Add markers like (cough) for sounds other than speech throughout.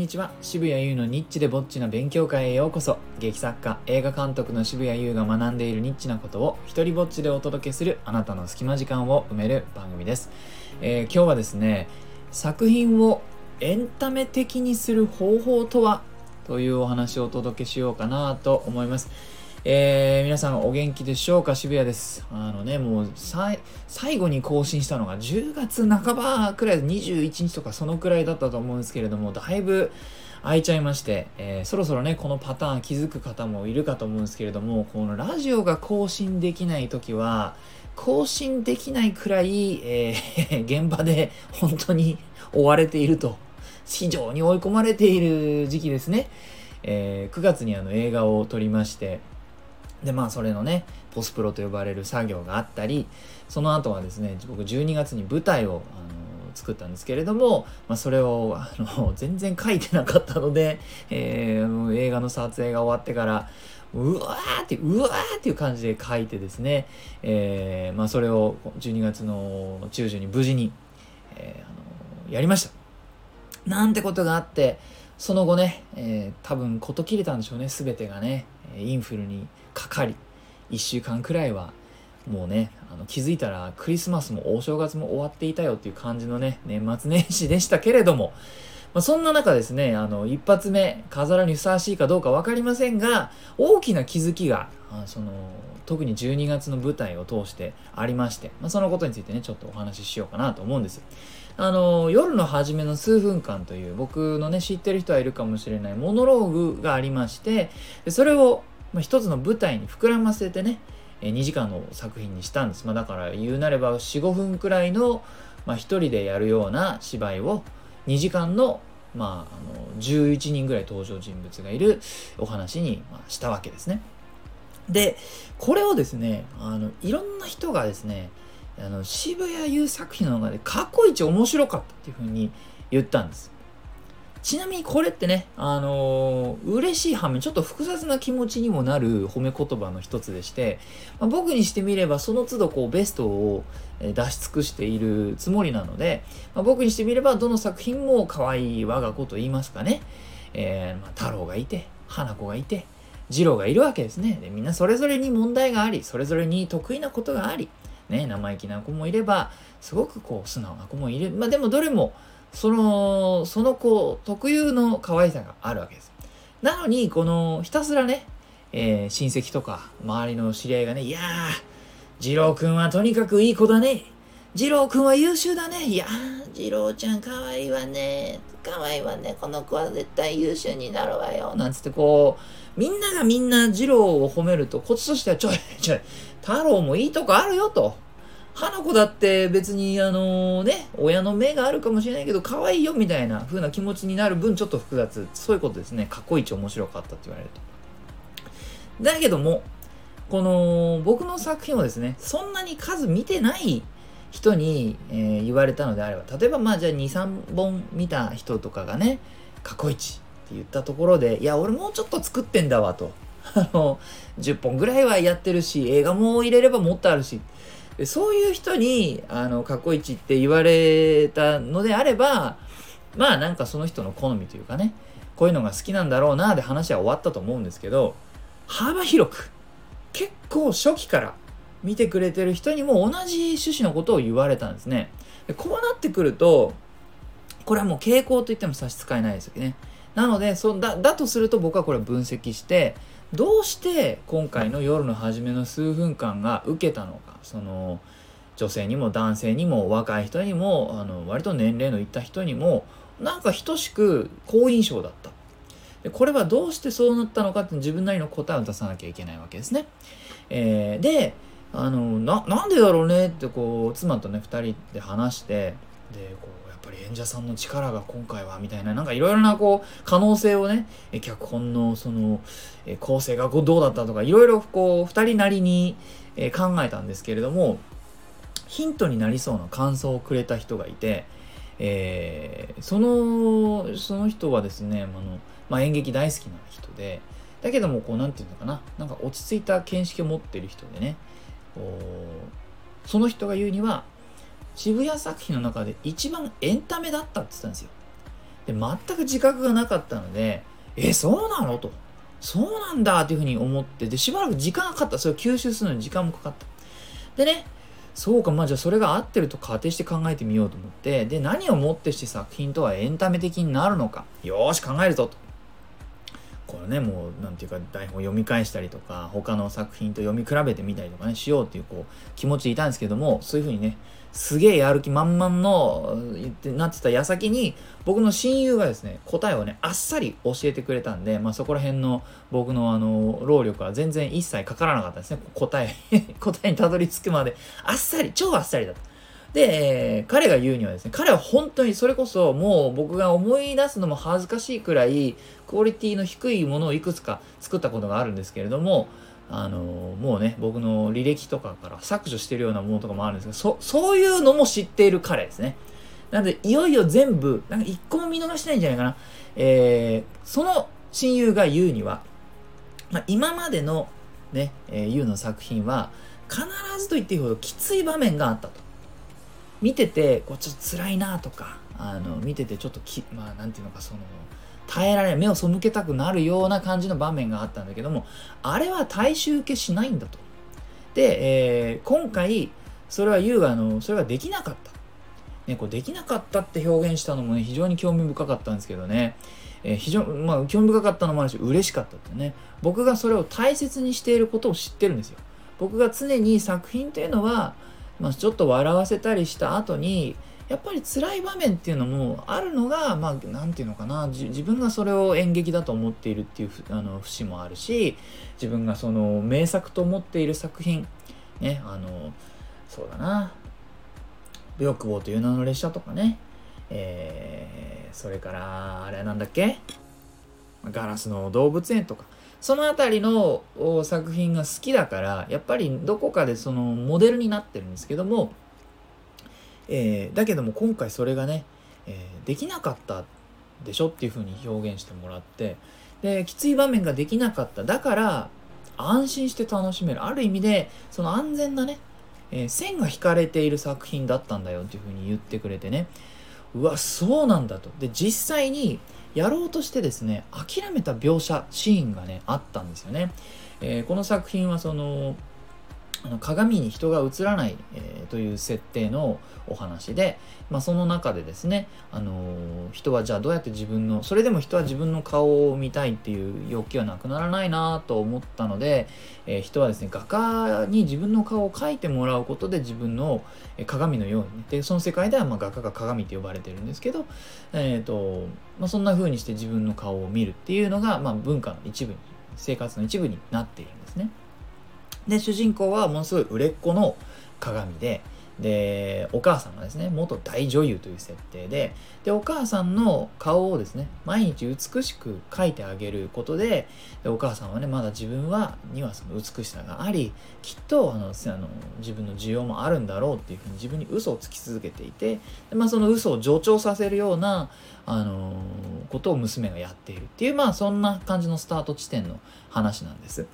にちは。渋谷優のニッチでぼっちな勉強会へようこそ。劇作家映画監督の渋谷優が学んでいるニッチなことを一人ぼっちでお届けするあなたの隙間時間を埋める番組です、えー今日はですね作品をエンタメ的にする方法とは？というお話をお届けしようかなと思います。えー皆さんお元気でしょうか？渋谷です。あのね、もう最後に更新したのが10月半ばくらい、21日とかそのくらいだったと思うんですけれども、だいぶ空いちゃいまして、えーそろそろね、このパターン気づく方もいるかと思うんですけれども、このラジオが更新できないときは、更新できないくらい、えー現場で本当に追われていると、非常に追い込まれている時期ですね。えー9月にあの映画を撮りまして、でまあそれのねポスプロと呼ばれる作業があったりその後はですね僕12月に舞台をあの作ったんですけれども、まあ、それをあの全然書いてなかったので、えー映画の撮影が終わってからうわーってうわーっていう感じで書いてですね、えーまあ、それを12月の中旬に無事に、えーあのやりました。なんてことがあってその後ね、えー多分事切れたんでしょうね全てがねインフルにかかり1週間くらいはもうねあの気づいたらクリスマスもお正月も終わっていたよっていう感じのね年末年始でしたけれども、まあ、そんな中ですねあの一発目飾らにふさわしいかどうか分かりませんが大きな気づきがあその特に12月の舞台を通してありまして、まあ、そのことについてねちょっとお話ししようかなと思うんです。あの夜の初めの数分間という僕のね知ってる人はいるかもしれないモノローグがありましてそれを、まあ、一つの舞台に膨らませてねえ2時間の作品にしたんです、まあ、だから言うなれば45分くらいの、まあ、1人でやるような芝居を2時間の,、まあ、あの11人ぐらい登場人物がいるお話に、ま、したわけですね。でこれをですねあのいろんな人がですねあの渋谷優作品の中で過去一面白かったっていうふうに言ったんです。ちなみにこれってね、あのー嬉しい反面ちょっと複雑な気持ちにもなる褒め言葉の一つでして、まあ僕にしてみればその都度こうベストを出し尽くしているつもりなので、まあ僕にしてみればどの作品も可愛い我が子と言いますかね、えーまあ、太郎がいて花子がいて次郎がいるわけですね。でみんなそれぞれに問題がありそれぞれに得意なことがありね、生意気な子もいればすごくこう素直な子もいる。まあでもどれもそのその子特有の可愛さがあるわけです。なのにこのひたすらね、えー親戚とか周りの知り合いがね「いやー次郎くんはとにかくいい子だね。次郎くんは優秀だね。いやー次郎ちゃん可愛いわね。可愛いわね。この子は絶対優秀になるわよ」なんつってこうみんながみんな次郎を褒めるとこっちとしては「ちょいちょい太郎もいいとこあるよ」と。花子だって別にあのね親の目があるかもしれないけど可愛いよみたいな風な気持ちになる分ちょっと複雑。そういうことですね。過去一面白かったって言われると。だけどもこの僕の作品をですねそんなに数見てない人に、えー言われたのであれば例えばまあじゃあ23本見た人とかがね過去一って言ったところでいや俺もうちょっと作ってんだわと。あの10本ぐらいはやってるし映画も入れればもっとあるし。でそういう人にあの過去一って言われたのであればまあなんかその人の好みというかねこういうのが好きなんだろうなで話は終わったと思うんですけど幅広く結構初期から見てくれてる人にも同じ趣旨のことを言われたんですね。でこうなってくるとこれはもう傾向と言っても差し支えないですよね。なのでそだだとすると僕はこれ分析してどうして今回の夜の初めの数分間が受けたのか？その女性にも男性にも若い人にもあの割と年齢のいった人にもなんか等しく好印象だった。でこれはどうしてそうなったのかって自分なりの答えを出さなきゃいけないわけですね、えーであのななんでだろうねってこう妻とね2人で話してでこうやっぱり演者さんの力が今回はみたいななんかいろいろなこう可能性をね脚本のその構成がどうだったとかいろいろこう2人なりに考えたんですけれどもヒントになりそうな感想をくれた人がいて、えーそのその人はですねあの、まあ、演劇大好きな人でだけどもこうなんていうのかななんか落ち着いた見識を持ってる人でねその人が言うには渋谷作品の中で一番エンタメだったって言ったんですよ。で全く自覚がなかったのでえそうなの？と。そうなんだっていうふうに思ってでしばらく時間がかかった。それを吸収するのに時間もかかった。でねそうかまあじゃあそれが合ってると仮定して考えてみようと思ってで何をもってして作品とはエンタメ的になるのか。よーし考えるぞと。これねもう何て言うか台本を読み返したりとか他の作品と読み比べてみたりとかねしようっていうこう気持ちでいたんですけどもそういうふうにねすげえやる気満々の言ってなってた矢先に僕の親友がですね答えをねあっさり教えてくれたんで、まあ、そこら辺の僕のあの労力は全然一切かからなかったですね。答え (laughs) 答えにたどり着くまであっさり超あっさりだった。で、えー、彼が言うにはですね、彼は本当にそれこそもう僕が思い出すのも恥ずかしいくらいクオリティの低いものをいくつか作ったことがあるんですけれども、あの、もうね、僕の履歴とかから削除してるようなものとかもあるんですけど、そ、そういうのも知っている彼ですね。なので、いよいよ全部、なんか一個も見逃してないんじゃないかな。えー、その親友が言うには、まあ、今までのね、えー、ユウの作品は、必ずと言っていいほどきつい場面があったと。見ててこうちょっと辛いなとかあの見ててちょっときまあなんていうのかその耐えられ目を背けたくなるような感じの場面があったんだけどもあれは大衆受けしないんだと。で、えー、今回それは優雅のそれができなかった、ね、こうできなかったって表現したのもね非常に興味深かったんですけどね。えー、非常まあ興味深かったのもあるし嬉しかったってね。僕がそれを大切にしていることを知ってるんですよ。僕が常に作品というのはまあ、ちょっと笑わせたりした後にやっぱり辛い場面っていうのもあるのがまあ何て言うのかな。自分がそれを演劇だと思っているっていうあの節もあるし自分がその名作と思っている作品ねあのそうだな「武欲望という名の列車」とかね。えー、それからあれなんだっけ？ガラスの動物園とか。その辺りの作品が好きだからやっぱりどこかでそのモデルになってるんですけども、えー、だけども今回それがね、えー、できなかったでしょっていうふうに表現してもらってできつい場面ができなかった。だから安心して楽しめる。ある意味でその安全なね、えー、線が引かれている作品だったんだよっていうふうに言ってくれてね。うわそうなんだと。で実際にやろうとしてですね諦めた描写シーンがねあったんですよね、えー、この作品はそのあの鏡に人が映らない、えー、という設定のお話で、まあ、その中でですね、あのー、人はじゃあどうやって自分のそれでも人は自分の顔を見たいっていう欲求はなくならないなと思ったので、えー、人はですね画家に自分の顔を描いてもらうことで自分の鏡のように、ね、でその世界ではま画家が鏡って呼ばれてるんですけど、えーとまあ、そんな風にして自分の顔を見るっていうのが、まあ、文化の一部に生活の一部になっているんですね。で主人公はものすごい売れっ子の鏡ででお母さんがですね元大女優という設定ででお母さんの顔をですね毎日美しく描いてあげることででお母さんはねまだ自分はにはその美しさがありきっとあのあの自分の需要もあるんだろうっていうふうに自分に嘘をつき続けていてで、まあ、その嘘を助長させるようなあのことを娘がやっているっていうまあそんな感じのスタート地点の話なんです。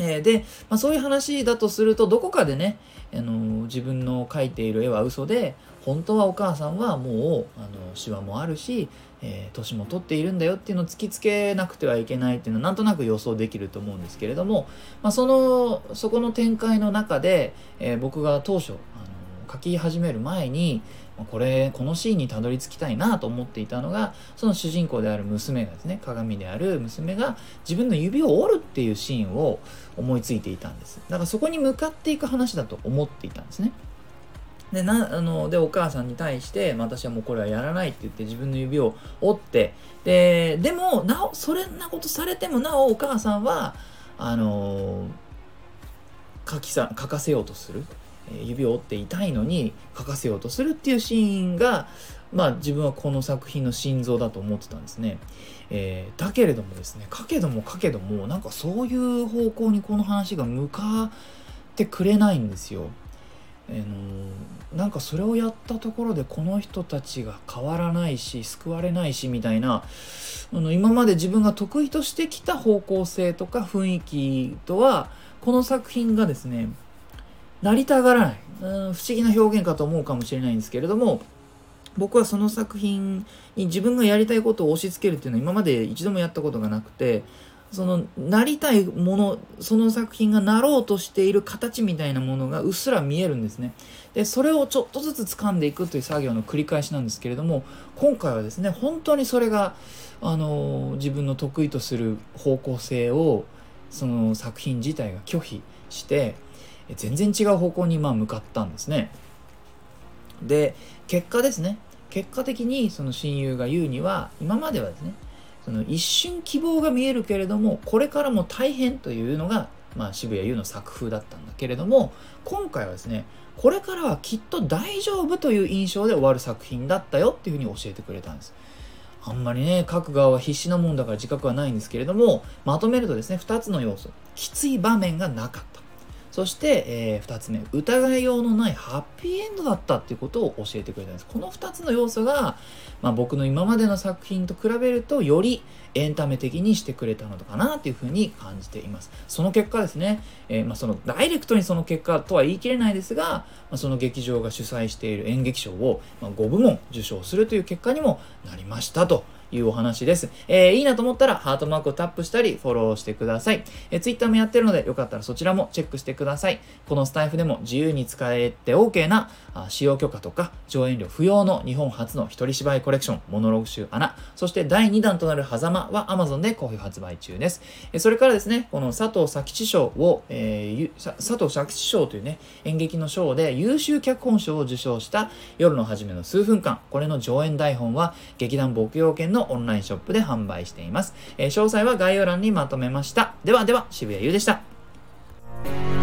えー、で、まあ、そういう話だとするとどこかでね、あのー、自分の描いている絵は嘘で本当はお母さんはもうあのシワもあるし、えー、年も取っているんだよっていうのを突きつけなくてはいけないっていうのはなんとなく予想できると思うんですけれども、まあ、そのそこの展開の中で、え僕が当初、あの描き始める前にこれこのシーンにたどり着きたいなと思っていたのがその主人公である娘がですね鏡である娘が自分の指を折るっていうシーンを思いついていたんです。だからそこに向かっていく話だと思っていたんですね。でなあのでお母さんに対して「私はもうこれはやらない」って言って自分の指を折ってででもなおそれんなことされてもなおお母さんはあの書きさ書かせようとする。指を折って痛いのに書かせようとするっていうシーンが、まあ、自分はこの作品の心臓だと思ってたんですね。えー、だけれどもですね書けども書けどもなんかそういう方向にこの話が向かってくれないんですよ。え、のなんかそれをやったところでこの人たちが変わらないし救われないしみたいなあの今まで自分が得意としてきた方向性とか雰囲気とはこの作品がですねなりたがらない、うん、不思議な表現かと思うかもしれないんですけれども僕はその作品に自分がやりたいことを押し付けるっていうのは今まで一度もやったことがなくてそのなりたいものその作品がなろうとしている形みたいなものがうっすら見えるんですね。でそれをちょっとずつ掴んでいくという作業の繰り返しなんですけれども今回はですね本当にそれがあの自分の得意とする方向性をその作品自体が拒否して全然違う方向にまあ向かったんですねで結果ですね結果的にその親友が言うには今まではですねその一瞬希望が見えるけれどもこれからも大変というのが、まあ、渋谷優の作風だったんだけれども今回はですねこれからはきっと大丈夫という印象で終わる作品だったよっていうふうに教えてくれたんです。あんまりね、書く側は必死なもんだから自覚はないんですけれども、まとめるとですね、2つの要素。きつい場面がなかった。そして、えー、2つ目、疑いようのないハッピーエンドだったっていうことを教えてくれたんです。この2つの要素が、まあ、僕の今までの作品と比べると、よりエンタメ的にしてくれたのかなっていうふうに感じています。その結果ですね、えー、まあ、そのダイレクトにその結果とは言い切れないですが、まあ、その劇場が主催している演劇賞を、ま5部門受賞するという結果にもなりましたと。いうお話です。えー、いいなと思ったらハートマークをタップしたりフォローしてください。えー、Twitter もやってるのでよかったらそちらもチェックしてください。このスタイフでも自由に使えて OK なあ使用許可とか上演料不要の日本初の一人芝居コレクションモノログ集穴そして第2弾となる狭間は Amazon で好評発売中です。えー、それからですね、この佐藤佐吉賞を、えー、佐藤佐吉賞というね、演劇の賞で優秀脚本賞を受賞した夜の初めの数分間、これの上演台本は劇団牧羊犬ののオンラインショップで販売しています。え詳細は概要欄にまとめました。ではでは、渋谷優でした。